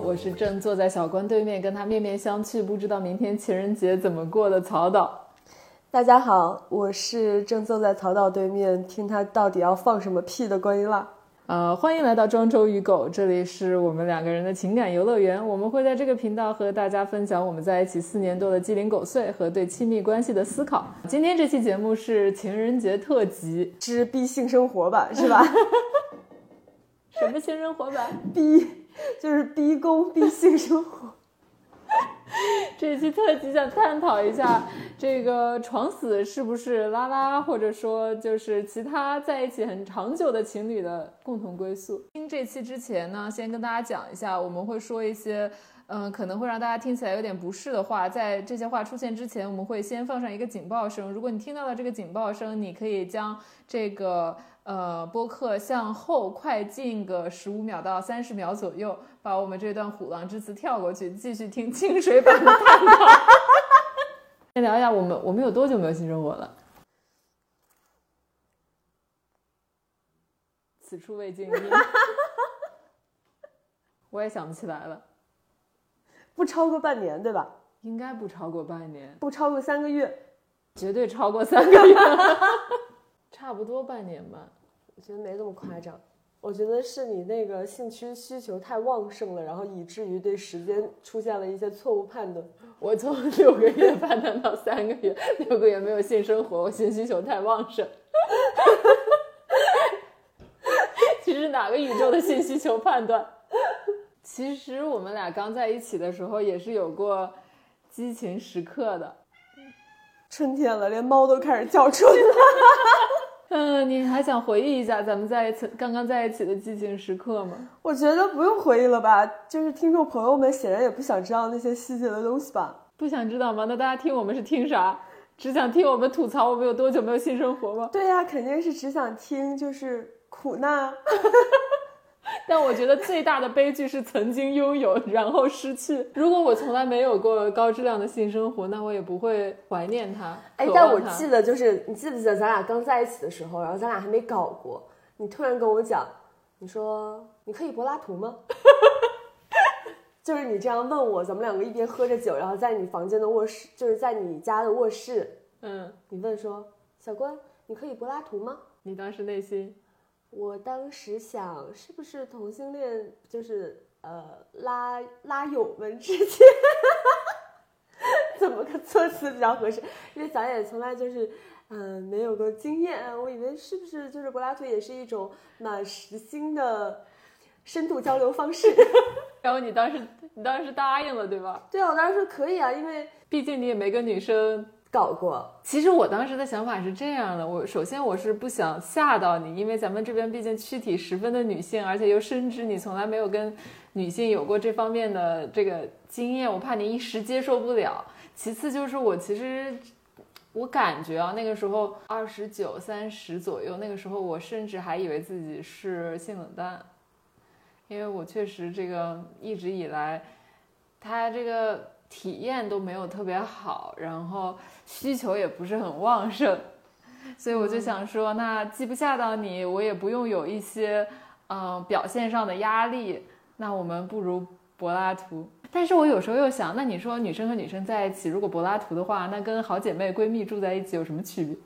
我是正坐在小关对面跟他面面相觑，不知道明天情人节怎么过的曹导。大家好，我是正坐在曹导对面听他到底要放什么屁的关于辣。呃，欢迎来到庄周与狗，这里是我们两个人的情感游乐园。我们会在这个频道和大家分享我们在一起四年多的鸡零狗碎和对亲密关系的思考。今天这期节目是情人节特辑，之逼性生活吧，是吧？什么性生活版？逼就是逼宫逼性生活。这期特辑想探讨一下，这个床死是不是拉拉，或者说就是其他在一起很长久的情侣的共同归宿。听这期之前呢，先跟大家讲一下，我们会说一些，嗯、可能会让大家听起来有点不适的话。在这些话出现之前，我们会先放上一个警报声。如果你听到了这个警报声，你可以将这个呃播客向后快进个十五秒到三十秒左右，把我们这段虎狼之词跳过去，继续听清水版的探讨。先聊一下我们我们有多久没有性生活了？此处未静音，我也想不起来了，不超过半年，对吧？应该不超过半年，不超过三个月，绝对超过三个月，差不多半年吧。我觉得没这么夸张。我觉得是你那个性需需求太旺盛了，然后以至于对时间出现了一些错误判断。我从 六个月判断到三个月，六个月没有性生活，我性需求太旺盛。其实哪个宇宙的性需求判断？其实我们俩刚在一起的时候也是有过激情时刻的。春天了，连猫都开始叫春了。嗯，你还想回忆一下咱们在一起刚刚在一起的激情时刻吗？我觉得不用回忆了吧，就是听众朋友们显然也不想知道那些细节的东西吧。不想知道吗？那大家听我们是听啥？只想听我们吐槽我们有多久没有性生活吗？对呀、肯定是只想听就是苦难。但我觉得最大的悲剧是曾经拥有，然后失去。如果我从来没有过高质量的性生活，那我也不会怀念它。哎，但我记得就是你记不记得咱俩刚在一起的时候，然后咱俩还没搞过，你突然跟我讲，你说你可以柏拉图吗？就是你这样问我，咱们两个一边喝着酒，然后在你房间的卧室，就是在你家的卧室，嗯，你问说小关，你可以柏拉图吗？你当时内心，我当时想，是不是同性恋就是呃拉拉友们之间，怎么个措辞比较合适？因为咱也从来就是嗯、呃没有过经验，我以为是不是就是柏拉图也是一种蛮实心的深度交流方式？然后你当时你当时答应了，对吧？对啊，我当时说可以啊，因为毕竟你也没跟女生。搞过。其实我当时的想法是这样的，我首先我是不想吓到你，因为咱们这边毕竟躯体十分的女性，而且又深知你从来没有跟女性有过这方面的这个经验，我怕你一时接受不了。其次就是我其实我感觉啊，那个时候二十九、三十左右，那个时候我甚至还以为自己是性冷淡，因为我确实这个一直以来，他这个体验都没有特别好，然后需求也不是很旺盛，所以我就想说，那既不吓到你，我也不用有一些嗯、呃表现上的压力，那我们不如柏拉图。但是我有时候又想，那你说女生和女生在一起，如果柏拉图的话，那跟好姐妹、闺蜜住在一起有什么区别？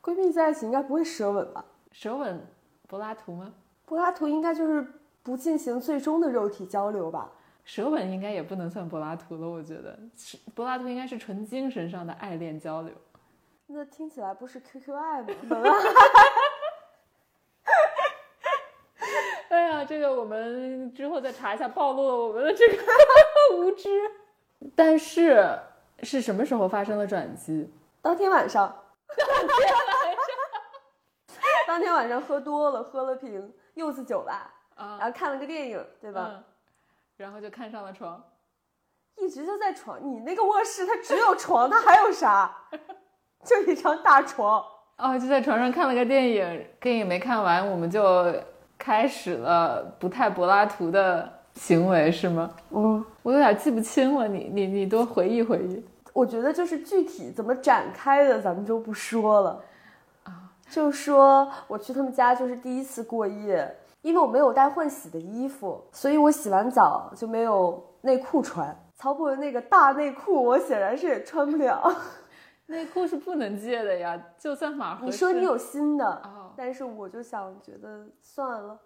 闺蜜在一起应该不会舌吻吧？舌吻柏拉图吗？柏拉图应该就是不进行最终的肉体交流吧？舌吻应该也不能算柏拉图了，我觉得柏拉图应该是纯精神上的爱恋交流。那听起来不是 QQ 爱吗？哎呀，这个我们之后再查一下，暴露了我们的这个 无知。但是是什么时候发生了转机？当天晚上，当天晚上喝多了，喝了瓶柚子酒吧，啊，然后看了个电影，对吧？嗯，然后就看上了床。一直就在床，你那个卧室它只有床，它还有啥？就一张大床。哦，就在床上看了个电影，电影没看完，我们就开始了不太柏拉图的行为，是吗？嗯，我有点记不清了，你你你多回忆回忆。我觉得就是具体怎么展开的，咱们就不说了。啊，就说我去他们家就是第一次过夜，因为我没有带换洗的衣服，所以我洗完澡就没有内裤穿。曹博的那个大内裤，我显然是也穿不了。内裤是不能借的呀，就算码合你说你有新的，哦，但是我就想觉得算了。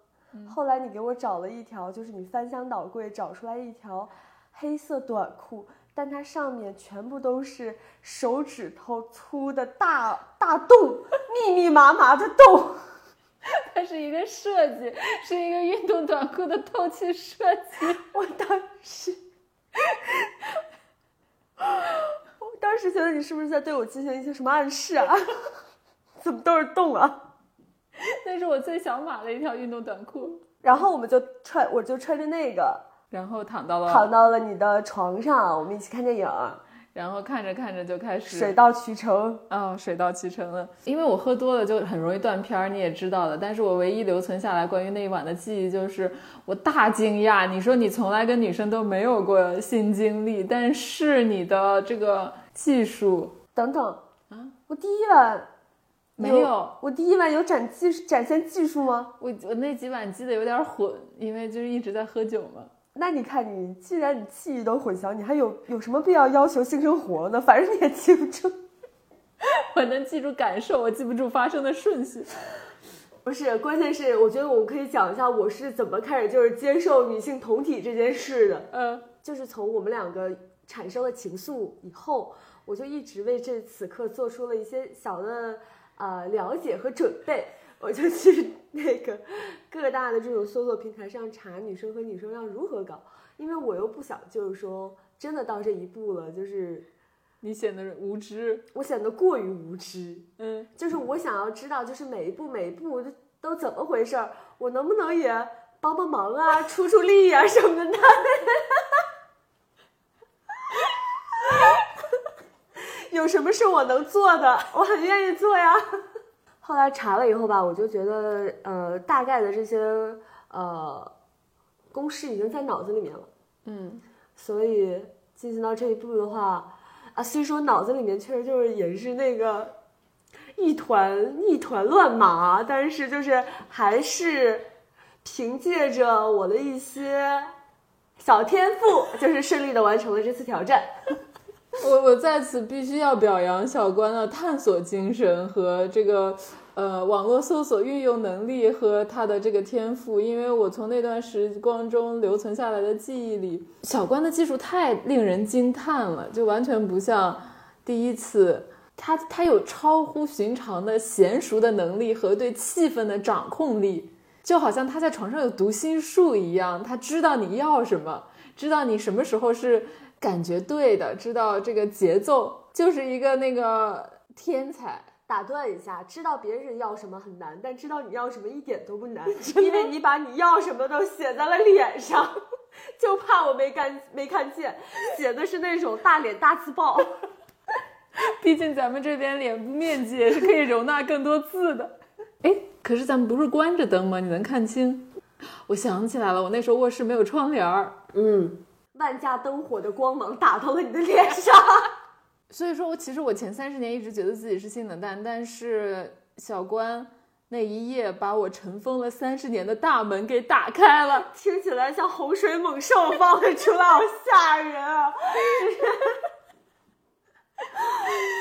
后来你给我找了一条，就是你翻箱倒柜找出来一条黑色短裤，但它上面全部都是手指头粗的大大洞，密密麻麻的洞。它是一个设计，是一个运动短裤的透气设计。我当时，我当时觉得你是不是在对我进行一些什么暗示啊？怎么都是洞啊？那是我最想买的一条运动短裤。然后我们就穿，我就穿着那个然后躺到了，躺到了你的床上，我们一起看电影，然后看着看着就开始水到渠成。哦，水到渠成了。因为我喝多了就很容易断片儿，你也知道的。但是我唯一留存下来关于那一晚的记忆就是，我大惊讶。你说你从来跟女生都没有过性经历，但是你的这个技术等等啊，我第一晚没有，我第一晚有展技展现技术吗？我我那几晚记得有点混，因为就是一直在喝酒嘛。那你看你，既然你记忆都混淆，你还有有什么必要要求性生活呢？反正你也记不住。我能记住感受，我记不住发生的顺序。不是，关键是我觉得我可以讲一下我是怎么开始就是接受女性同体这件事的。嗯，就是从我们两个产生了情愫以后，我就一直为这此刻做出了一些小的呃了解和准备。我就去那个 各大的这种搜索平台上查女生和女生要如何搞，因为我又不想就是说真的到这一步了，就是你显得无知。我显得过于无知。嗯，就是我想要知道，就是每一步每一步都都怎么回事儿，我能不能也帮帮忙啊，出出力啊什么的。有什么是我能做的，我很愿意做呀。后来查了以后吧，我就觉得，呃，大概的这些呃公式已经在脑子里面了。嗯，所以进行到这一步的话，啊，虽说脑子里面确实就是也是那个一团一团乱麻，但是就是还是凭借着我的一些小天赋，就是顺利的完成了这次挑战。我我在此必须要表扬小关的探索精神和这个呃网络搜索运用能力和他的这个天赋，因为我从那段时光中留存下来的记忆里，小关的技术太令人惊叹了，就完全不像第一次。他他有超乎寻常的娴熟的能力和对气氛的掌控力，就好像他在床上有读心术一样，他知道你要什么，知道你什么时候是感觉对的，知道这个节奏，就是一个那个天才。打断一下，知道别人要什么很难，但知道你要什么一点都不难，因为你把你要什么都写在了脸上，就怕我没看没看见，写的是那种大脸大字报。毕竟咱们这边脸部面积也是可以容纳更多字的。哎，可是咱们不是关着灯吗？你能看清？我想起来了，我那时候卧室没有窗帘儿，嗯，万家灯火的光芒打到了你的脸上。所以说我其实我前三十年一直觉得自己是性冷淡，但是小关那一夜把我尘封了三十年的大门给打开了。听起来像洪水猛兽放了出来，好吓人啊！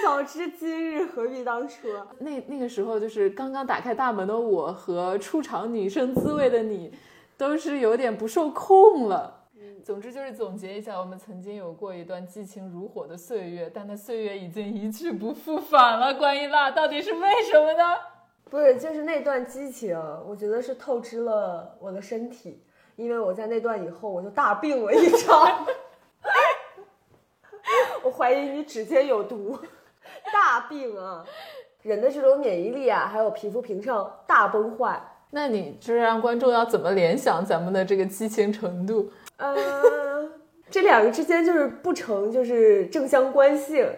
早知今日，何必当初？那那个时候就是刚刚打开大门的我和出场女生滋味的你，都是有点不受控了。总之就是总结一下，我们曾经有过一段激情如火的岁月，但那岁月已经一去不复返了。关于辣，到底是为什么呢？不是，就是那段激情，我觉得是透支了我的身体，因为我在那段以后我就大病了一场。我怀疑你指尖有毒，大病啊！人的这种免疫力啊，还有皮肤屏障大崩坏。那你这让观众要怎么联想咱们的这个激情程度？呃，这两个之间就是不成就是正相关性。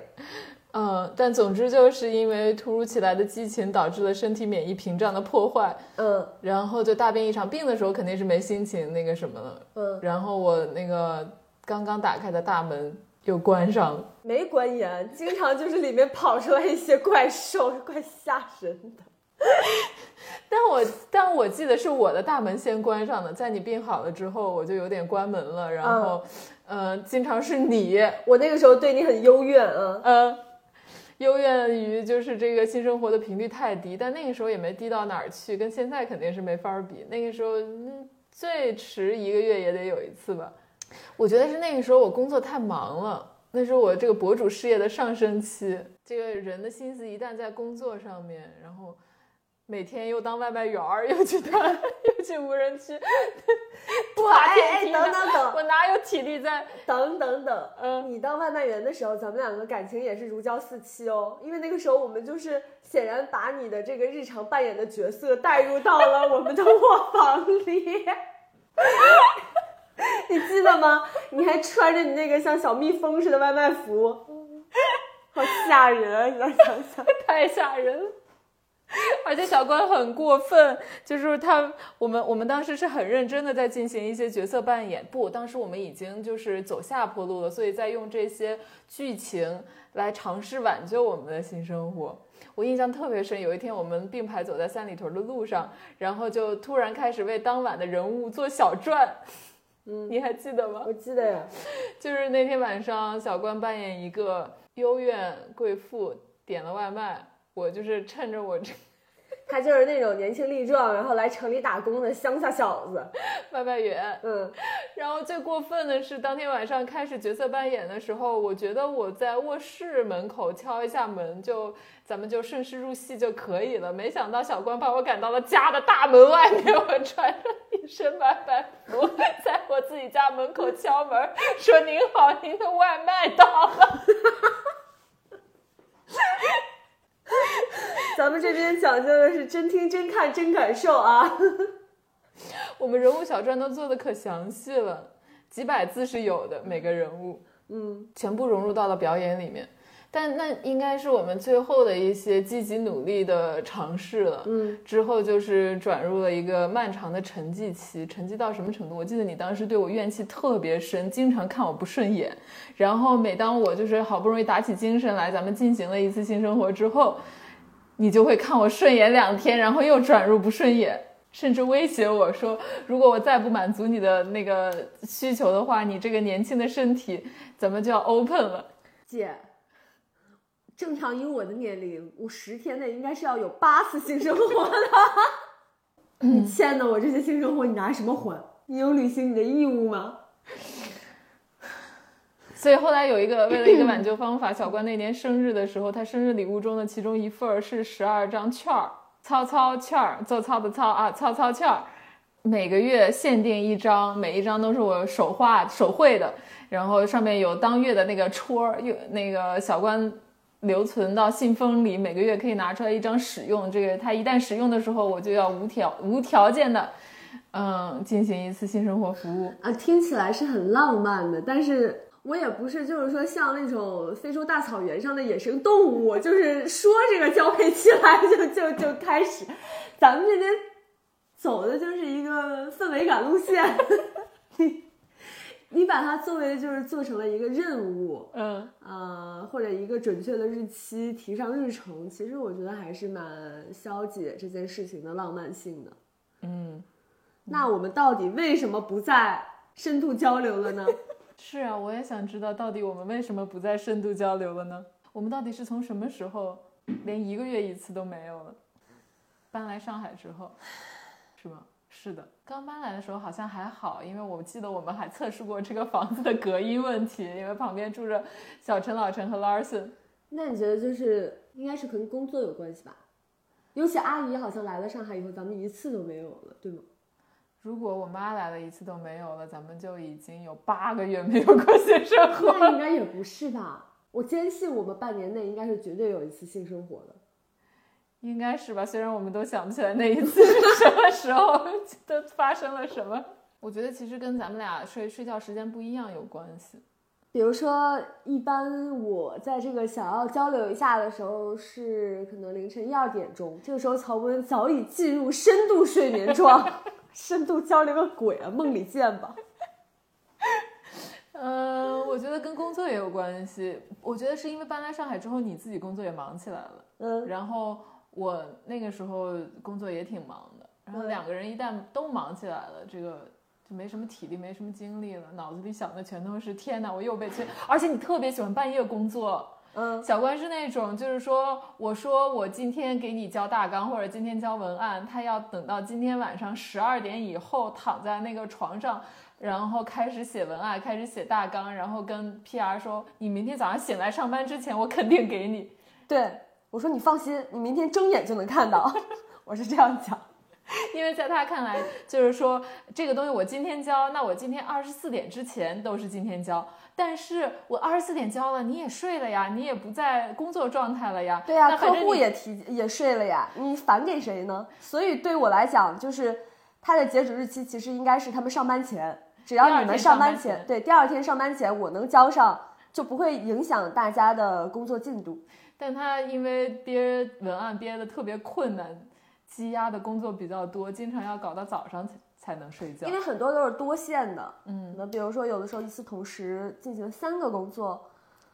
嗯，但总之就是因为突如其来的激情导致了身体免疫屏障的破坏，嗯然后就大病一场。病的时候肯定是没心情那个什么了，嗯，然后我那个刚刚打开的大门又关上了。没关严，经常就是里面跑出来一些怪兽，怪吓人的。但我但我记得是我的大门先关上的，在你病好了之后，我就有点关门了。然后，呃，经常是你，我那个时候对你很幽怨啊。嗯，幽怨于就是这个性生活的频率太低，但那个时候也没低到哪儿去，跟现在肯定是没法比。那个时候，嗯，最迟一个月也得有一次吧。我觉得是那个时候我工作太忙了，那是我这个博主事业的上升期。这个人的心思一旦在工作上面，然后。每天又当外卖员儿，又去当，又去无人区，不，哎哎，等等等，我哪有体力在？等等等，嗯，你当外卖员的时候，咱们两个感情也是如胶似漆哦。因为那个时候我们就是显然把你的这个日常扮演的角色带入到了我们的卧房里，你记得吗？你还穿着你那个像小蜜蜂似的外卖服，好吓人啊！你再想想，太吓人了。而且小关很过分，就是他，我们我们当时是很认真的在进行一些角色扮演。不，当时我们已经就是走下坡路了，所以在用这些剧情来尝试挽救我们的新生活。我印象特别深，有一天我们并排走在三里屯的路上，然后就突然开始为当晚的人物做小传。嗯，你还记得吗？我记得呀，就是那天晚上，小关扮演一个幽怨贵妇，点了外卖。我就是趁着我这，他就是那种年轻力壮，然后来城里打工的乡下小子，外卖员。嗯，然后最过分的是，当天晚上开始角色扮演的时候，我觉得我在卧室门口敲一下门，就咱们就顺势入戏就可以了。没想到小关把我赶到了家的大门外面，我穿着一身白白服，在我自己家门口敲门，说：“您好，您的外卖到了。” 咱们这边讲究的是真听真看真感受啊！我们人物小传都做的可详细了，几百字是有的，每个人物，嗯，全部融入到了表演里面。但那应该是我们最后的一些积极努力的尝试了，嗯，之后就是转入了一个漫长的沉寂期。沉寂到什么程度？我记得你当时对我怨气特别深，经常看我不顺眼。然后每当我就是好不容易打起精神来，咱们进行了一次性生活之后，你就会看我顺眼两天，然后又转入不顺眼，甚至威胁我说，如果我再不满足你的那个需求的话，你这个年轻的身体咱们就要 open 了，姐。正常以我的年龄，我十天内应该是要有八次性生活的。你欠的我这些性生活，你拿什么还？你有履行你的义务吗？所以后来有一个为了一个挽救方法，小关那年生日的时候，他生日礼物中的其中一份是十二张券儿，操操券儿，做操的操啊，操操券儿，每个月限定一张，每一张都是我手画手绘的，然后上面有当月的那个戳儿，有那个小关。留存到信封里，每个月可以拿出来一张使用。这个他一旦使用的时候，我就要无条无条件的，嗯，进行一次性生活服务啊。听起来是很浪漫的，但是我也不是，就是说像那种非洲大草原上的野生动物，就是说这个交配期来就就就开始。咱们这边走的就是一个氛围感路线。你把它作为就是做成了一个任务，嗯，呃，或者一个准确的日期提上日程，其实我觉得还是蛮消解这件事情的浪漫性的，嗯，那我们到底为什么不再深度交流了呢？是啊，我也想知道到底我们为什么不再深度交流了呢？我们到底是从什么时候连一个月一次都没有了？搬来上海之后，是吗？是的，刚搬来的时候好像还好，因为我记得我们还测试过这个房子的隔音问题，因为旁边住着小陈、老陈和 Larson。那你觉得就是应该是跟工作有关系吧？尤其阿姨好像来了上海以后，咱们一次都没有了，对吗？如果我妈来了一次都没有了，咱们就已经有八个月没有过性生活。那应该也不是吧？我坚信我们半年内应该是绝对有一次性生活的。应该是吧，虽然我们都想不起来那一次是 什么时候，都发生了什么。我觉得其实跟咱们俩睡睡觉时间不一样有关系。比如说，一般我在这个想要交流一下的时候，是可能凌晨一二点钟，这个时候曹温早已进入深度睡眠状，深度交流个鬼啊，梦里见吧。嗯，我觉得跟工作也有关系。我觉得是因为搬来上海之后，你自己工作也忙起来了，嗯，然后。我那个时候工作也挺忙的，然后两个人一旦都忙起来了，这个就没什么体力，没什么精力了，脑子里想的全都是天哪，我又被催，而且你特别喜欢半夜工作。嗯，小关是那种，就是说，我说我今天给你交大纲或者今天交文案，他要等到今天晚上十二点以后躺在那个床上，然后开始写文案，开始写大纲，然后跟 PR 说，你明天早上醒来上班之前，我肯定给你。对我说你放心，你明天睁眼就能看到，我是这样讲。因为在他看来，就是说这个东西我今天交，那我今天二十四点之前都是今天交。但是我二十四点交了，你也睡了呀，你也不在工作状态了呀。对呀，客户也提也睡了呀，你返给谁呢？所以对我来讲，就是它的截止日期其实应该是他们上班前，只要你们上班前，对，第二天上班前我能交上，就不会影响大家的工作进度。但他因为憋文案憋的特别困难，积压的工作比较多，经常要搞到早上才。能睡觉，因为很多都是多线的，嗯，那比如说有的时候一次同时进行三个工作，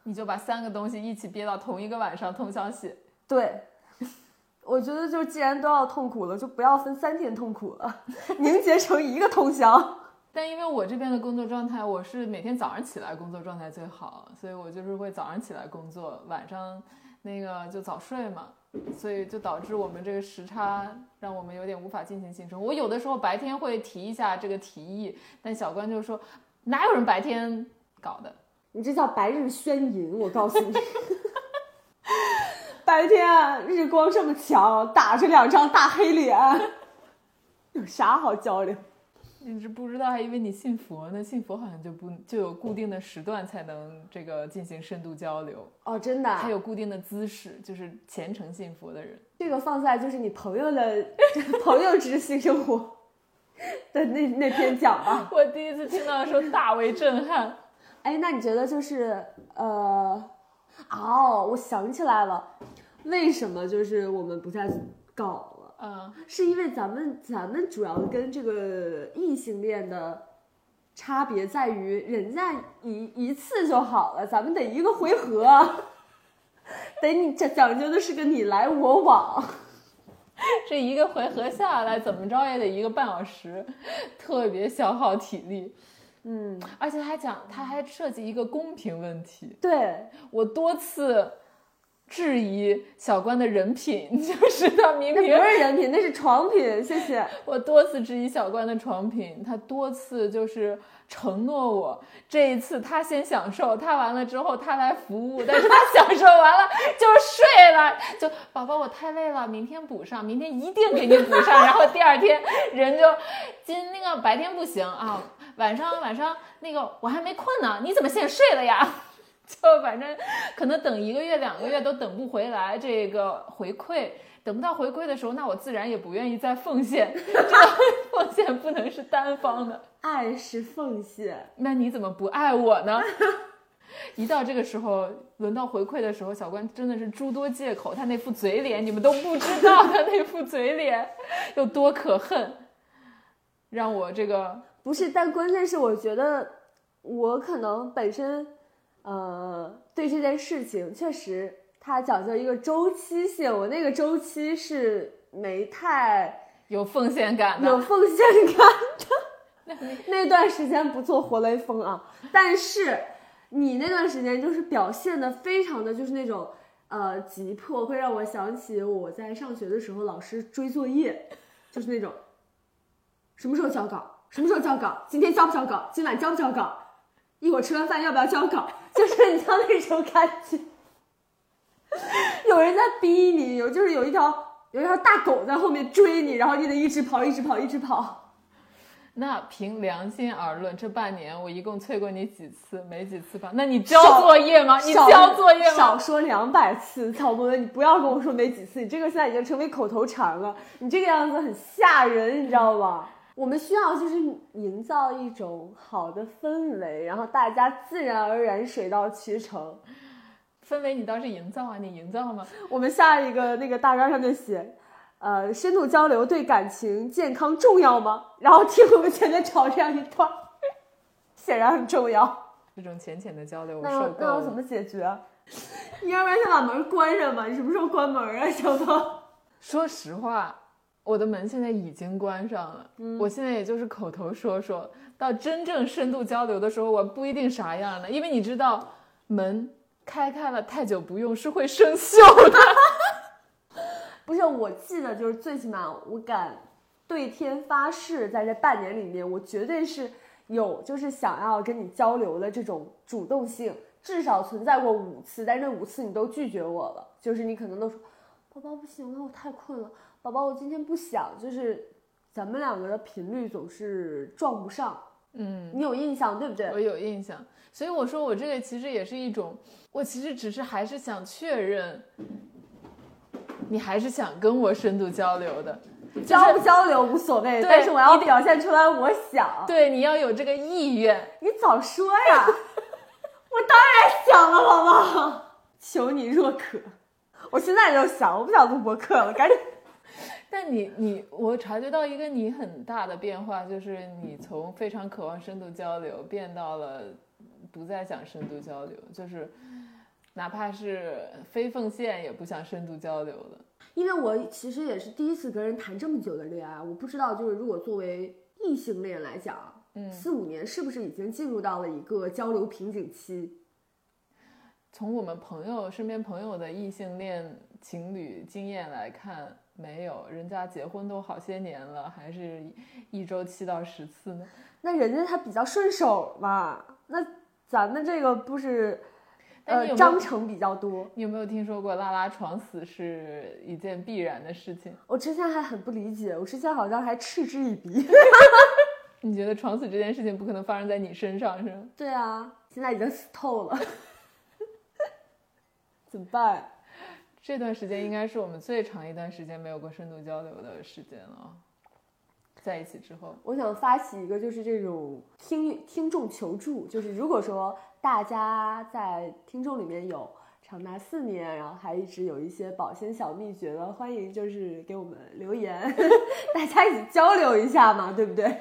你就把三个东西一起憋到同一个晚上通宵写。对，我觉得就既然都要痛苦了，就不要分三天痛苦了，凝结成一个通宵。但因为我这边的工作状态，我是每天早上起来工作状态最好，所以我就是会早上起来工作，晚上那个就早睡嘛。所以就导致我们这个时差让我们有点无法进行行程。我有的时候白天会提一下这个提议，但小关就说哪有人白天搞的？你这叫白日宣淫！我告诉你，白天日光这么强，打着两张大黑脸，有啥好交流？你是不知道，还以为你信佛呢。信佛好像就不就有固定的时段才能这个进行深度交流哦，真的，还有固定的姿势，就是虔诚信佛的人。这个放在就是你朋友的 朋友之性生活的那那篇讲吧。我第一次听到的时候大为震撼。哎，那你觉得就是呃，哦，我想起来了，为什么就是我们不再搞？嗯，是因为咱们咱们主要跟这个异性恋的差别在于，人家一一次就好了，咱们得一个回合，得你讲讲究的是个你来我往，这一个回合下来怎么着也得一个半小时，特别消耗体力。嗯，而且还讲他还涉及一个公平问题，对。我多次。质疑小关的人品，就是他明明不是人品，那是床品。谢谢。我多次质疑小关的床品，他多次就是承诺我，这一次他先享受，他完了之后他来服务，但是他享受完了就睡了，就宝宝我太累了，明天补上，明天一定给你补上。然后 第二天人就今那个白天不行啊，晚上晚上那个我还没困呢，你怎么先睡了呀？就反正可能等一个月两个月都等不回来这个回馈，等不到回馈的时候，那我自然也不愿意再奉献。这个 奉献不能是单方的，爱是奉献。那你怎么不爱我呢？一到这个时候，轮到回馈的时候，小关真的是诸多借口。他那副嘴脸，你们都不知道他那副嘴脸有多可恨，让我这个不是。但关键是，我觉得我可能本身。呃，对这件事情，确实它讲究一个周期性。我那个周期是没太有奉献感的，有奉献感的。那段时间不做活雷锋啊，但是你那段时间就是表现的非常的就是那种呃急迫，会让我想起我在上学的时候老师追作业，就是那种什么时候交稿，什么时候交稿，今天交不交稿，今晚交不交稿，一会儿吃完饭要不要交稿。就是你像那种感觉，有人在逼你，有就是有一条有一条大狗在后面追你，然后你得一直跑，一直跑，一直跑。那凭良心而论，这半年我一共催过你几次？没几次吧？那你交作业吗？你交作业吗？少说两百次，草木文，你不要跟我说没几次，你这个现在已经成为口头禅了。你这个样子很吓人，你知道吗？我们需要就是营造一种好的氛围，然后大家自然而然水到渠成。氛围你倒是营造啊，你营造吗？我们下一个那个大纲上面写，呃，深度交流对感情健康重要吗？然后听我们前面吵这样一段，显然很重要。这种浅浅的交流，那那要怎么解决？你要不然先把门关上吧。你什么时候关门啊，小涛？说实话，我的门现在已经关上了。嗯，我现在也就是口头说说，到真正深度交流的时候，我不一定啥样的，因为你知道，门开开了太久不用是会生锈的。不是，我记得就是最起码我敢对天发誓，在这半年里面，我绝对是有就是想要跟你交流的这种主动性，至少存在过五次，但这五次你都拒绝我了，就是你可能都说。宝宝不行了，我太困了。宝宝，我今天不想，就是咱们两个的频率总是撞不上。嗯，你有印象对不对？我有印象，所以我说我这个其实也是一种，我其实只是还是想确认，你还是想跟我深度交流的，交不交流无所谓，但是我要表现出来我想。对，你要有这个意愿。你早说呀！我当然想了，宝宝，求你若渴。我现在就想，我不想录播客了，赶紧。但你你，我察觉到一个你很大的变化，就是你从非常渴望深度交流，变到了不再想深度交流，就是哪怕是非奉献也不想深度交流了。因为我其实也是第一次跟人谈这么久的恋爱，我不知道就是如果作为异性恋来讲，嗯，四五年是不是已经进入到了一个交流瓶颈期？从我们朋友身边朋友的异性恋情侣经验来看，没有，人家结婚都好些年了，还是一周七到十次呢。那人家他比较顺手嘛，那咱们这个不是，呃，章程比较多。你有没有听说过拉拉床死是一件必然的事情？我之前还很不理解，我之前好像还嗤之以鼻。你觉得床死这件事情不可能发生在你身上是吗？对啊，现在已经死透了。怎么办？这段时间应该是我们最长一段时间没有过深度交流的时间了。在一起之后，我想发起一个，就是这种听听众求助，就是如果说大家在听众里面有长达四年，然后还一直有一些保鲜小秘诀的，欢迎就是给我们留言，大家一起交流一下嘛，对不对？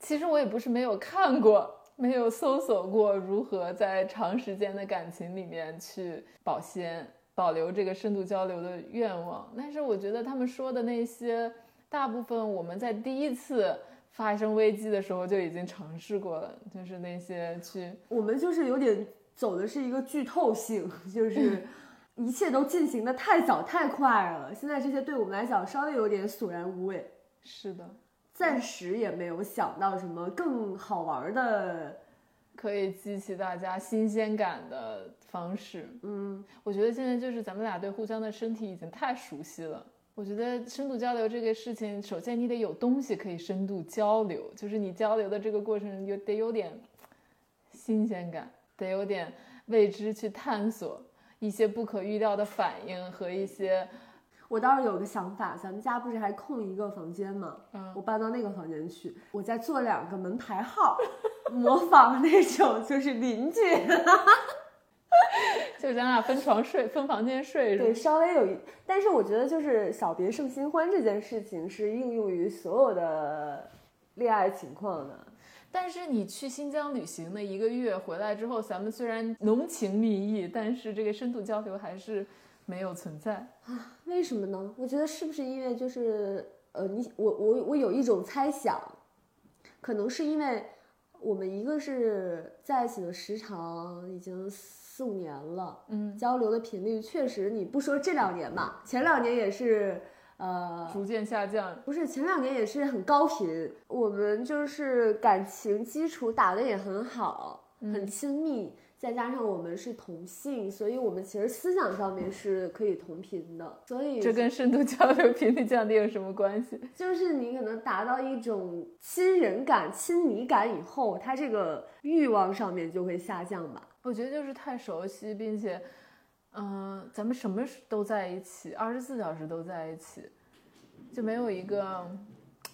其实我也不是没有看过。没有搜索过如何在长时间的感情里面去保鲜、保留这个深度交流的愿望，但是我觉得他们说的那些，大部分我们在第一次发生危机的时候就已经尝试过了，就是那些去，我们就是有点走的是一个剧透性，就 是一切都进行的太早太快了，现在这些对我们来讲稍微有点索然无味。是的。暂时也没有想到什么更好玩的，可以激起大家新鲜感的方式。嗯，我觉得现在就是咱们俩对互相的身体已经太熟悉了。我觉得深度交流这个事情，首先你得有东西可以深度交流，就是你交流的这个过程有得有点新鲜感，得有点未知去探索一些不可预料的反应和一些。我倒是有个想法，咱们家不是还空一个房间吗？嗯，我搬到那个房间去，我再做两个门牌号，模仿那种就是邻居，就咱俩分床睡，分房间睡。对，稍微有一，但是我觉得就是小别胜新欢这件事情是应用于所有的恋爱情况的。但是你去新疆旅行的一个月回来之后，咱们虽然浓情蜜意，但是这个深度交流还是。没有存在啊？为什么呢？我觉得是不是因为就是呃，你我我我有一种猜想，可能是因为我们一个是在一起的时长已经四五年了，嗯，交流的频率确实，你不说这两年吧，前两年也是呃逐渐下降，不是前两年也是很高频，我们就是感情基础打得也很好，很亲密。再加上我们是同性，所以我们其实思想上面是可以同频的。所以这跟深度交流频率降低有什么关系？就是你可能达到一种亲人感、亲昵感以后，他这个欲望上面就会下降吧。我觉得就是太熟悉，并且，嗯，咱们什么都在一起，二十四小时都在一起，就没有一个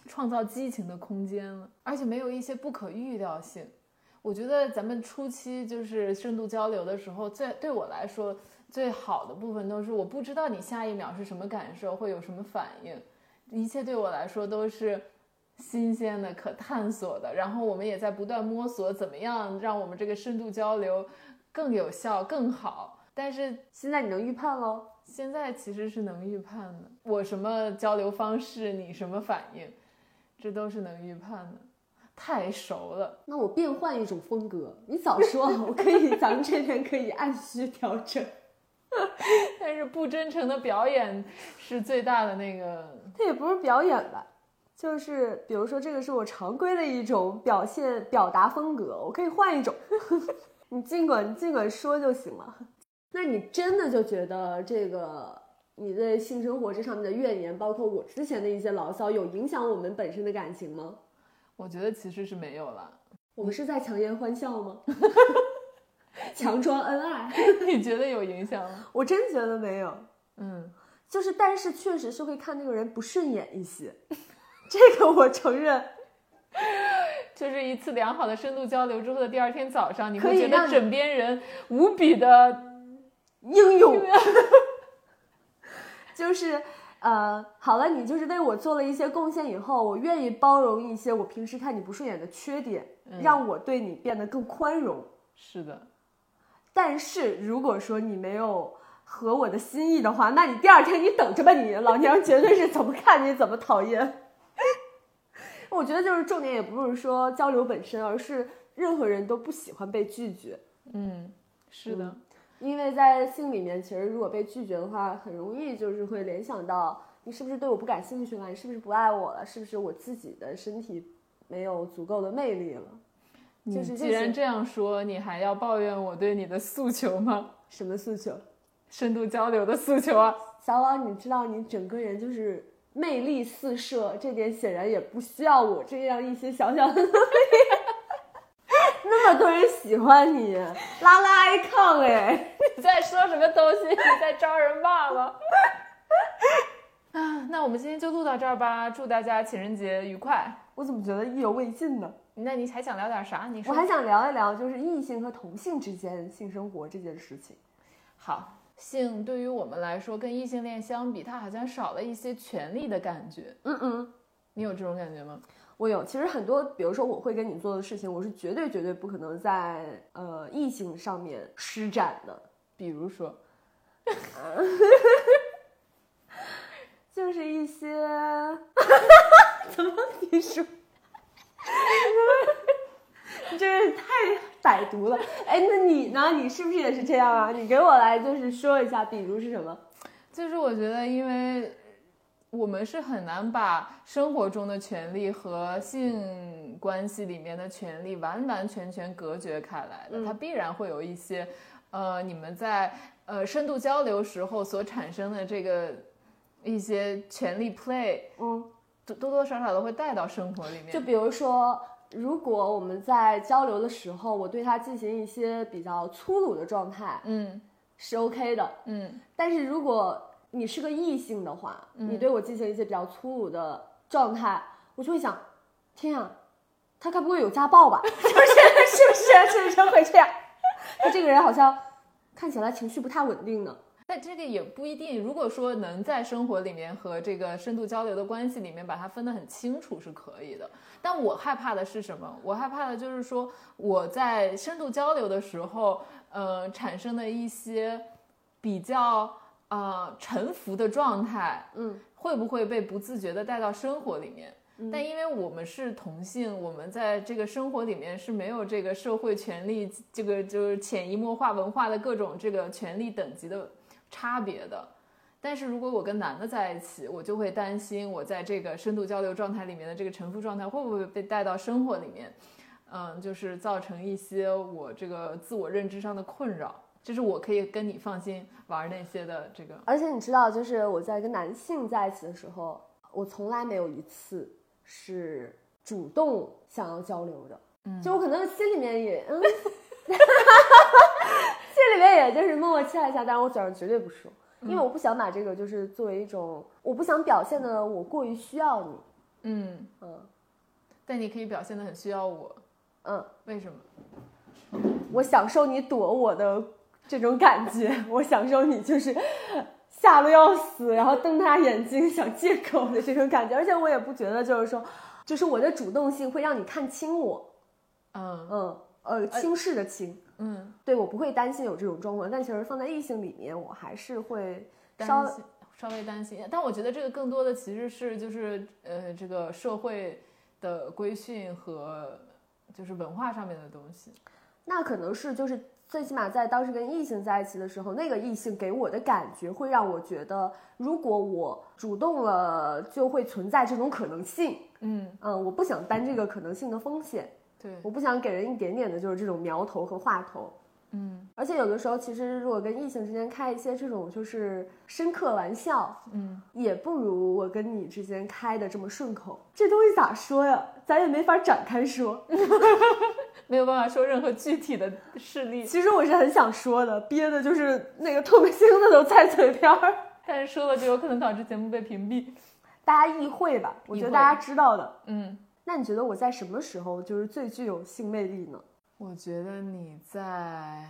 创造激情的空间了，而且没有一些不可预料性。我觉得咱们初期就是深度交流的时候，最对我来说最好的部分都是我不知道你下一秒是什么感受，会有什么反应，一切对我来说都是新鲜的、可探索的。然后我们也在不断摸索，怎么样让我们这个深度交流更有效、更好。但是现在你能预判喽？现在其实是能预判的，我什么交流方式，你什么反应，这都是能预判的。太熟了，那我变换一种风格，你早说，我可以，咱们这边可以按需调整。但是不真诚的表演是最大的那个，它也不是表演吧，就是比如说这个是我常规的一种表现表达风格，我可以换一种，你尽管你尽管说就行了。那你真的就觉得这个你对性生活这上面的怨言，包括我之前的一些牢骚，有影响我们本身的感情吗？我觉得其实是没有了。我们是在强颜欢笑吗？强装恩爱？你觉得有影响吗？我真觉得没有。嗯，就是但是确实是会看那个人不顺眼一些，这个我承认。就是一次良好的深度交流之后的第二天早上，你会觉得枕边人无比的英勇，就是呃，好了，你就是为我做了一些贡献以后，我愿意包容一些我平时看你不顺眼的缺点，让我对你变得更宽容。是的，但是如果说你没有合我的心意的话，那你第二天你等着吧你，老娘绝对是怎么看你怎么讨厌。我觉得就是重点也不是说交流本身，而是任何人都不喜欢被拒绝。嗯，是的，因为在性里面，其实如果被拒绝的话，很容易就是会联想到你是不是对我不感兴趣了，你是不是不爱我了，是不是我自己的身体没有足够的魅力了？就是既然这样说，你还要抱怨我对你的诉求吗？什么诉求？深度交流的诉求啊！小王，你知道你整个人就是魅力四射，这点显然也不需要我这样一些小小的 努力。多人喜欢你，拉拉 icon 哎，你在说什么东西？你在招人骂吗？啊，那我们今天就录到这儿吧。祝大家情人节愉快。我怎么觉得意犹未尽呢？那你还想聊点啥？你说。我还想聊一聊，就是异性和同性之间性生活这件事情。好，性对于我们来说，跟异性恋相比，它好像少了一些权利的感觉。嗯嗯，你有这种感觉吗？我有。其实很多，比如说我会跟你做的事情，我是绝对绝对不可能在呃异性上面施展的。比如说，就是一些，怎么你说？你这个太歹毒了。哎，那你呢？你是不是也是这样啊？你给我来就是说一下，比如是什么？就是我觉得，因为我们是很难把生活中的权利和性关系里面的权利完完全全隔绝开来的，嗯。它必然会有一些，呃，你们在呃深度交流时候所产生的这个一些权利 play，嗯，多多多少少都会带到生活里面。就比如说，如果我们在交流的时候，我对他进行一些比较粗鲁的状态嗯。是 OK 的，嗯。但是如果你是个异性的话，你对我进行一些比较粗鲁的状态，我就会想，天啊，他该不会有家暴吧？是不是？是不是？是不是会这样？他这个人好像看起来情绪不太稳定呢。但这个也不一定。如果说能在生活里面和这个深度交流的关系里面把它分得很清楚是可以的。但我害怕的是什么？我害怕的就是说我在深度交流的时候，呃，产生的一些比较呃沉浮的状态，嗯，会不会被不自觉的带到生活里面？但因为我们是同性，我们在这个生活里面是没有这个社会权利，这个就是潜移默化文化的各种这个权利等级的差别的。但是如果我跟男的在一起，我就会担心我在这个深度交流状态里面的这个沉浮状态会不会被带到生活里面，嗯，就是造成一些我这个自我认知上的困扰。就是我可以跟你放心玩那些的这个，而且你知道，就是我在跟男性在一起的时候，我从来没有一次是主动想要交流的。嗯就我可能心里面也嗯，心里面也就是默默期待一下，但是我嘴上绝对不说，因为我不想把这个就是作为一种，我不想表现的我过于需要你。嗯，嗯但你可以表现的很需要我，嗯，为什么？我享受你躲我的这种感觉，我享受你就是吓得要死，然后瞪大眼睛想借口的这种感觉，而且我也不觉得就是说，就是我的主动性会让你看清我，嗯。嗯，呃轻视的轻，嗯，对我不会担心有这种状况，但其实放在异性里面，我还是会稍担心稍微担心，但我觉得这个更多的其实是就是呃这个社会的规训和就是文化上面的东西。那可能是就是最起码在当时跟异性在一起的时候，那个异性给我的感觉会让我觉得，如果我主动了，就会存在这种可能性。嗯，嗯，我不想担这个可能性的风险，对，我不想给人一点点的就是这种苗头和话头。嗯而且有的时候，其实如果跟异性之间开一些这种就是深刻玩笑，嗯，也不如我跟你之间开的这么顺口。这东西咋说呀？咱也没法展开说。没有办法说任何具体的事例，其实我是很想说的，憋的就是那个唾沫星子都在嘴边儿。但是说了就有可能导致节目被屏蔽。大家意会吧？我觉得大家知道的。嗯，那你觉得我在什么时候就是最具有性魅力呢？我觉得你在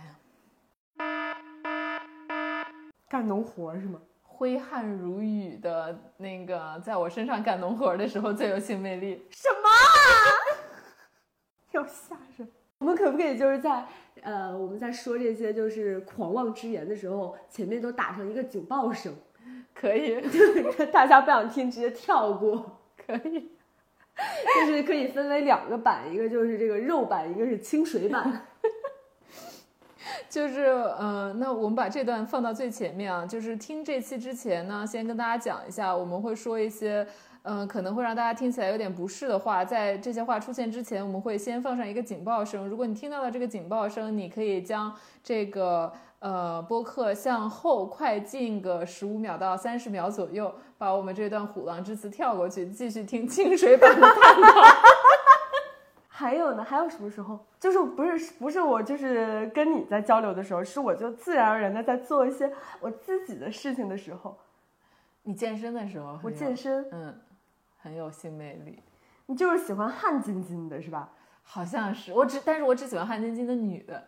干农活是吗？挥汗如雨的那个，在我身上干农活的时候最有性魅力。什么啊？要吓人！我们可不可以就是在呃我们在说这些就是狂妄之言的时候，前面都打上一个警报声，可以，大家不想听直接跳过。可以。就是可以分为两个版，一个就是这个肉版，一个是清水版。就是呃，那我们把这段放到最前面啊。就是听这期之前呢，先跟大家讲一下，我们会说一些，嗯、可能会让大家听起来有点不适的话。在这些话出现之前，我们会先放上一个警报声。如果你听到了这个警报声，你可以将这个呃播客向后快进个十五秒到三十秒左右，把我们这段虎狼之词跳过去，继续听清水版的探讨。还有呢？还有什么时候？就是不是不是我就是跟你在交流的时候，是我就自然而然的在做一些我自己的事情的时候。你健身的时候，我健身，嗯，很有性魅力。你就是喜欢汗津津的是吧？好像是我只，但是我只喜欢汗津津的女的。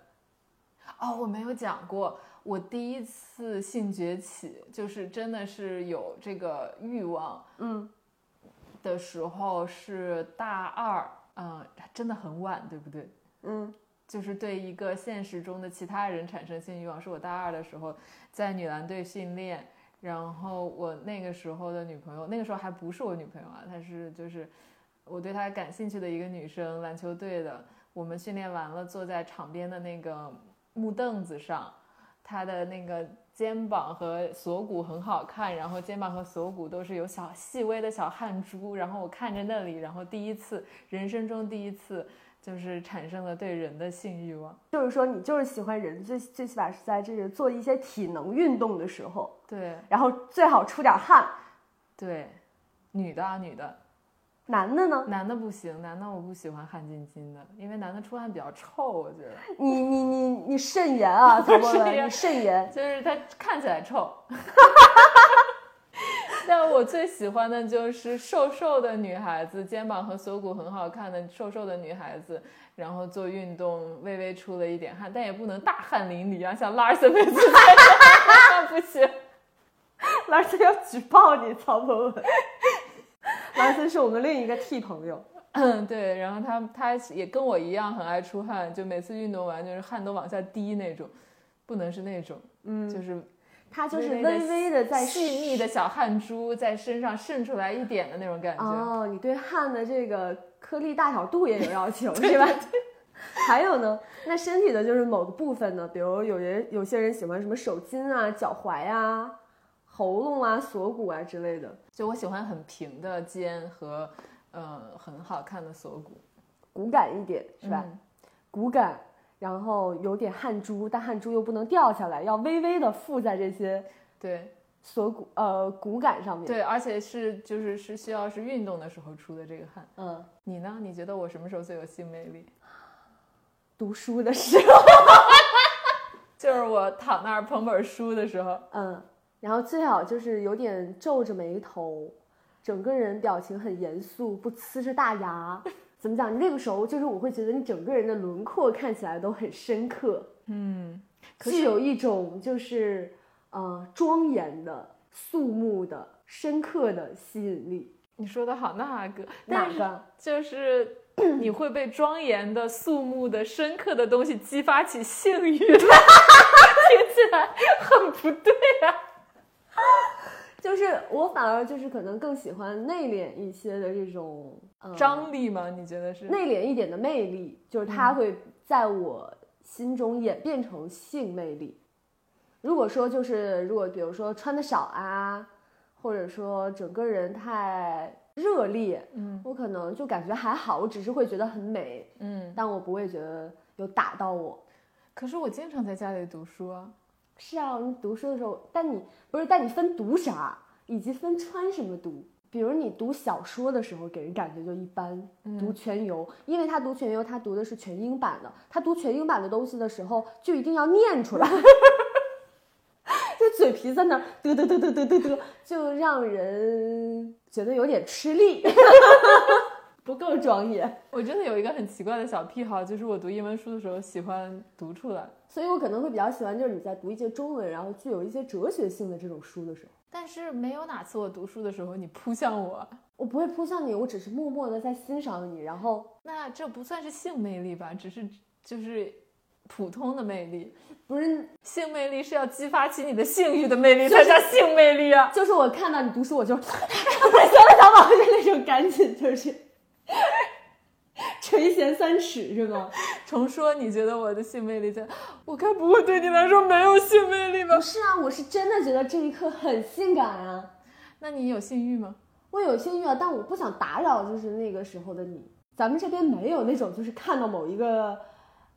哦，我没有讲过，我第一次性崛起，就是真的是有这个欲望嗯，的时候是大二，嗯，真的很晚，对不对？嗯就是对一个现实中的其他人产生性欲望，是我大二的时候在女篮队训练，然后我那个时候的女朋友，那个时候还不是我女朋友啊，她是就是我对她感兴趣的一个女生，篮球队的。我们训练完了，坐在场边的那个木凳子上，他的那个肩膀和锁骨很好看，然后肩膀和锁骨都是有小细微的小汗珠，然后我看着那里，然后第一次人生中第一次就是产生了对人的性欲望。就是说你就是喜欢人，最最起码是在这个做一些体能运动的时候，对然后最好出点汗。对，女的啊女的，男的呢？男的不行，男的我不喜欢汗津津的，因为男的出汗比较臭，我觉得你你你你慎言啊，曹博文，你慎言。就是他看起来臭。但我最喜欢的就是瘦瘦的女孩子，肩膀和锁骨很好看的瘦瘦的女孩子，然后做运动微微出了一点汗，但也不能大汗淋漓啊，像拉尔森每次那不行。拉森要举报你，曹博文。拉森是我们另一个 T 朋友，嗯，对，然后他他也跟我一样很爱出汗，就每次运动完就是汗都往下滴那种，不能是那种，嗯，就是他就是微微微微的在细密的小汗珠在身上渗出来一点的那种感觉。哦，你对汗的这个颗粒大小度也有要求 是吧？还有呢，那身体的就是某个部分呢，比如有人有些人喜欢什么手筋啊、脚踝啊、喉咙啊、锁骨啊之类的，就我喜欢很平的肩和呃很好看的锁骨，骨感一点是吧？嗯骨感，然后有点汗珠，但汗珠又不能掉下来，要微微的附在这些对锁骨呃骨感上面。，对，而且是就是是需要是运动的时候出的这个汗。嗯，你呢？你觉得我什么时候最有性魅力？读书的时候，就是我躺那儿捧本书的时候。嗯，然后最好就是有点皱着眉头，整个人表情很严肃，不呲着大牙。怎么讲？那个时候就是我会觉得你整个人的轮廓看起来都很深刻，嗯，可具有一种就是呃庄严的、肃穆的、深刻的吸引力。你说的好那个，哪个？就是 你会被庄严的、肃穆的、深刻的东西激发起性欲来，听起来很不对啊。就是我反而就是可能更喜欢内敛一些的这种、呃、张力吗？你觉得是？内敛一点的魅力，就是它会在我心中演变成性魅力。如果说就是如果比如说穿的少啊，或者说整个人太热烈，嗯我可能就感觉还好，我只是会觉得很美，嗯。但我不会觉得有打到我。可是我经常在家里读书啊。是啊，你读书的时候，但你不是，但你分读啥，以及分穿什么读。比如你读小说的时候，给人感觉就一般。读全游，因为他读全游，他读的是全英版的，他读全英版的东西的时候，就一定要念出来，就嘴皮在那嘚嘚嘚嘚嘚嘚嘚，就让人觉得有点吃力，不够庄严。我真的有一个很奇怪的小癖好，就是我读英文书的时候喜欢读出来，所以我可能会比较喜欢，就是你在读一些中文，然后具有一些哲学性的这种书的时候。但是没有哪次我读书的时候你扑向我，我不会扑向你，我只是默默的在欣赏你，然后那这不算是性魅力吧？只是就是普通的魅力。不是，性魅力是要激发起你的性欲的魅力才叫 性魅力啊！就是我看到你读书，我就 我想小宝就那种赶紧就是 垂涎三尺是吗？重说，你觉得我的性魅力在？我该不会对你来说没有性魅力吧不？是啊，我是真的觉得这一刻很性感啊，那你有性欲吗？我有性欲啊，但我不想打扰，就是那个时候的你。咱们这边没有那种，就是看到某一个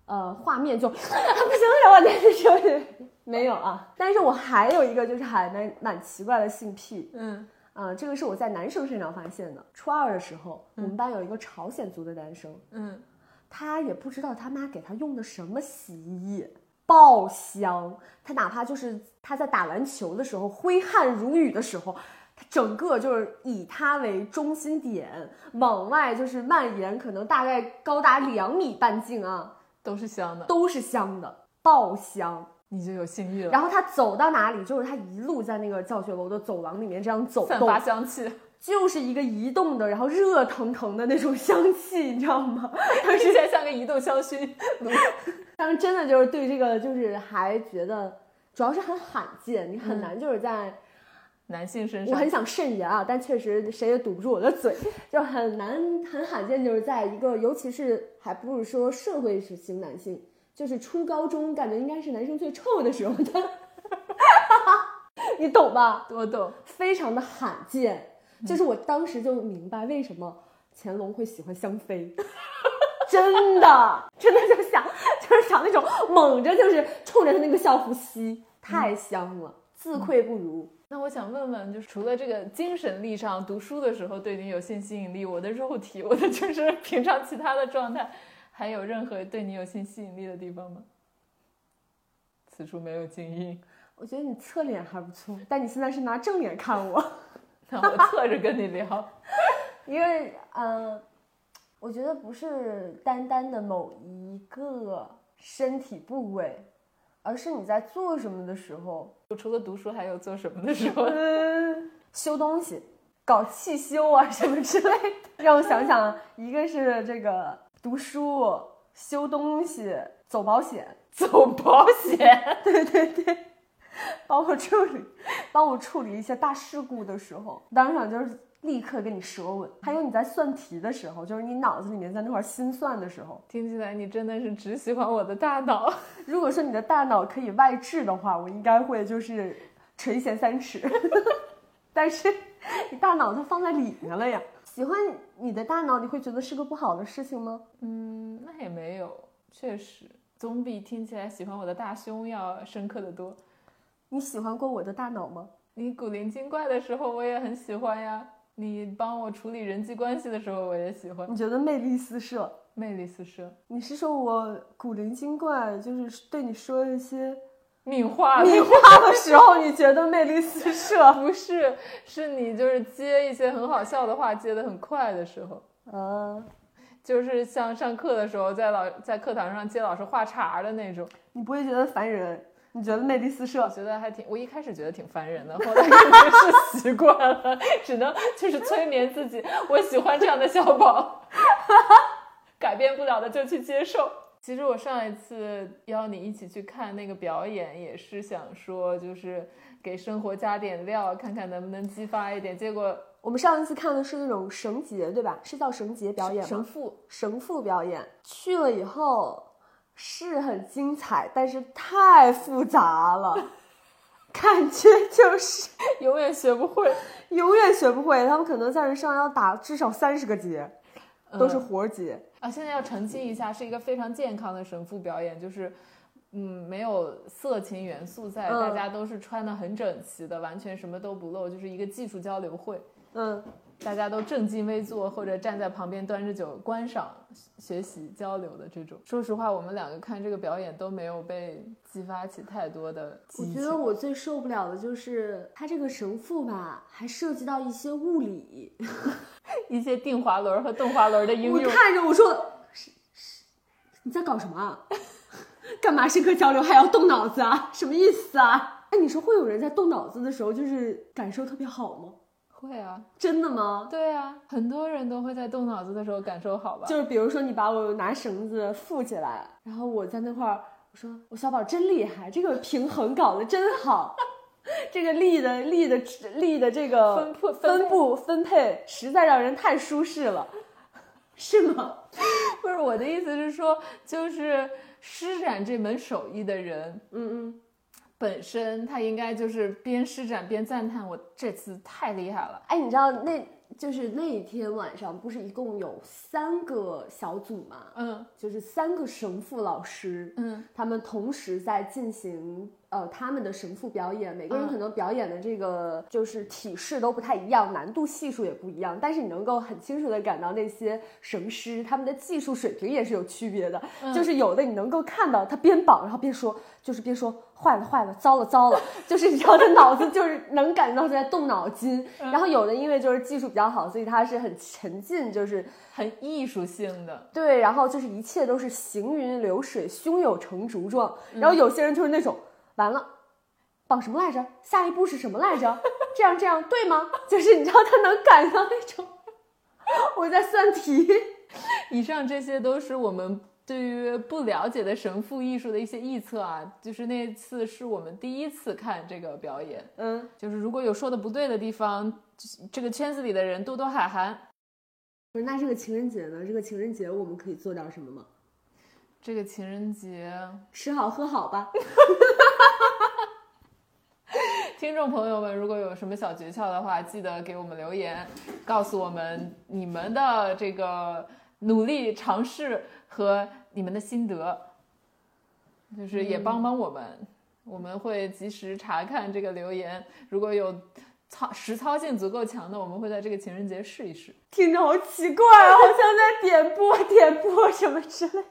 呃画面就 不行了，我那就是 没有啊。但是我还有一个就是还蛮蛮奇怪的性癖，嗯啊、这个是我在男生身上发现的。初二的时候，我们班有一个朝鲜族的男生，嗯，他也不知道他妈给他用的什么洗衣液，爆香。他哪怕就是他在打篮球的时候挥汗如雨的时候，他整个就是以他为中心点往外就是蔓延，可能大概高达两米半径啊，都是香的，都是香的，爆香。你就有性欲了，然后他走到哪里，就是他一路在那个教学楼的走廊里面这样走散发，香气，就是一个移动的，然后热腾腾的那种香气，你知道吗？听起来像个移动香薰炉。当时真的就是对这个，就是还觉得主要是很罕见，你很难就是在，男性身上我很，想慎言啊，但确实谁也堵不住我的嘴，就很难很罕见，就是在一个，尤其是还不是说社会型男性，就是初高中，感觉应该是男生最臭的时候的，你懂吧？我懂。非常的罕见，就是我当时就明白为什么乾隆会喜欢香妃，真的，真的就想就是想那种猛着就是冲着他那个校服吸，太香了，自愧不如。那我想问问，就是除了这个精神力上，读书的时候对你有性吸引力，我的肉体，我的就是平常其他的状态，还有任何对你有性吸引力的地方吗？此处没有静音，我觉得你侧脸还不错，但你现在是拿正脸看我，那我侧着跟你聊。因为呃，我觉得不是单单的某一个身体部位，而是你在做什么的时候，我除了读书，还有做什么的时候？嗯，修东西，搞汽修啊什么之类的。让我想想啊，一个是这个读书、修东西、走保险，走保险，对对对，帮我处理，帮我处理一些大事故的时候，当场就是立刻跟你舌吻。还有你在算题的时候，就是你脑子里面在那块儿心算的时候，听起来你真的是只喜欢我的大脑。如果说你的大脑可以外置的话，我应该会就是垂涎三尺。但是你大脑它放在里面了呀。喜欢你的大脑，你会觉得是个不好的事情吗？嗯，那也没有，确实总比听起来喜欢我的大胸要深刻的多。你喜欢过我的大脑吗？你古灵精怪的时候，我也很喜欢呀。你帮我处理人际关系的时候，我也喜欢，你觉得魅力四射？魅力四射，你是说我古灵精怪，就是对你说一些命话米话的时候，你觉得魅力四射？不是，是你就是接一些很好笑的话接得很快的时候，啊，就是像上课的时候，在老在课堂上接老师话茬的那种。你不会觉得烦人？你觉得魅力四射我？觉得还挺，我一开始觉得挺烦人的，后来可能是习惯了，只能就是催眠自己，我喜欢这样的小宝。改变不了的就去接受。其实我上一次邀你一起去看那个表演，也是想说，就是给生活加点料，看看能不能激发一点。结果我们上一次看的是那种绳结，对吧？是叫绳结表演吗？绳父绳父表演去了以后是很精彩，但是太复杂了，感觉就是永远学不会。永远学不会。他们可能在这上要打至少三十个结，都是活结。啊，现在要澄清一下，是一个非常健康的神父表演，就是，嗯，没有色情元素在，嗯。大家都是穿的很整齐的，完全什么都不露，就是一个技术交流会，嗯，大家都正襟危坐或者站在旁边端着酒观赏、学习、交流的这种。说实话，我们两个看这个表演都没有被激发起太多的我。觉得我最受不了的就是他这个神父吧，还涉及到一些物理。一些定滑轮和动滑轮的应用我用，看着我说，是是你在搞什么啊？干嘛深刻交流还要动脑子啊？什么意思啊？哎，你说会有人在动脑子的时候就是感受特别好吗？会啊，真的吗？对啊，很多人都会在动脑子的时候感受好吧？就是比如说你把我拿绳子缚起来，然后我在那块儿，我说我小宝真厉害，这个平衡搞得真好，这个力的力的力的这个分布分布分配实在让人太舒适了，是吗？不是我的意思是说，就是施展这门手艺的人嗯嗯。本身，他应该就是边施展边赞叹我这次太厉害了。哎，你知道那就是那一天晚上不是一共有三个小组嘛？嗯就是三个神父老师，嗯他们同时在进行呃他们的神父表演，每个人嗯可能表演的这个就是体式都不太一样，难度系数也不一样，但是你能够很清楚的感到那些神师他们的技术水平也是有区别的，就是有的你能够看到他边绑然后边说，就是边说坏了坏了，糟了糟了，就是你知道他脑子就是能感觉到他在动脑筋，然后有的因为就是技术比较好，所以他是很沉浸，就是很艺术性的，对，然后就是一切都是行云流水、胸有成竹状。然后有些人就是那种，完了，绑什么来着？下一步是什么来着？这样这样对吗？就是你知道他能感到那种，我在算题。以上这些都是我们对于不了解的神父艺术的一些臆测啊。就是那次是我们第一次看这个表演，嗯，就是如果有说的不对的地方，这个圈子里的人多多海涵。不是，那这个情人节呢？这个情人节我们可以做点什么吗？这个情人节，吃好喝好吧。听众朋友们，如果有什么小诀窍的话，记得给我们留言，告诉我们你们的这个努力尝试和你们的心得，就是也帮帮我们，我们会及时查看这个留言。如果有操实操性足够强的，我们会在这个情人节试一试。听着好奇怪啊，好像在点播点播什么之类。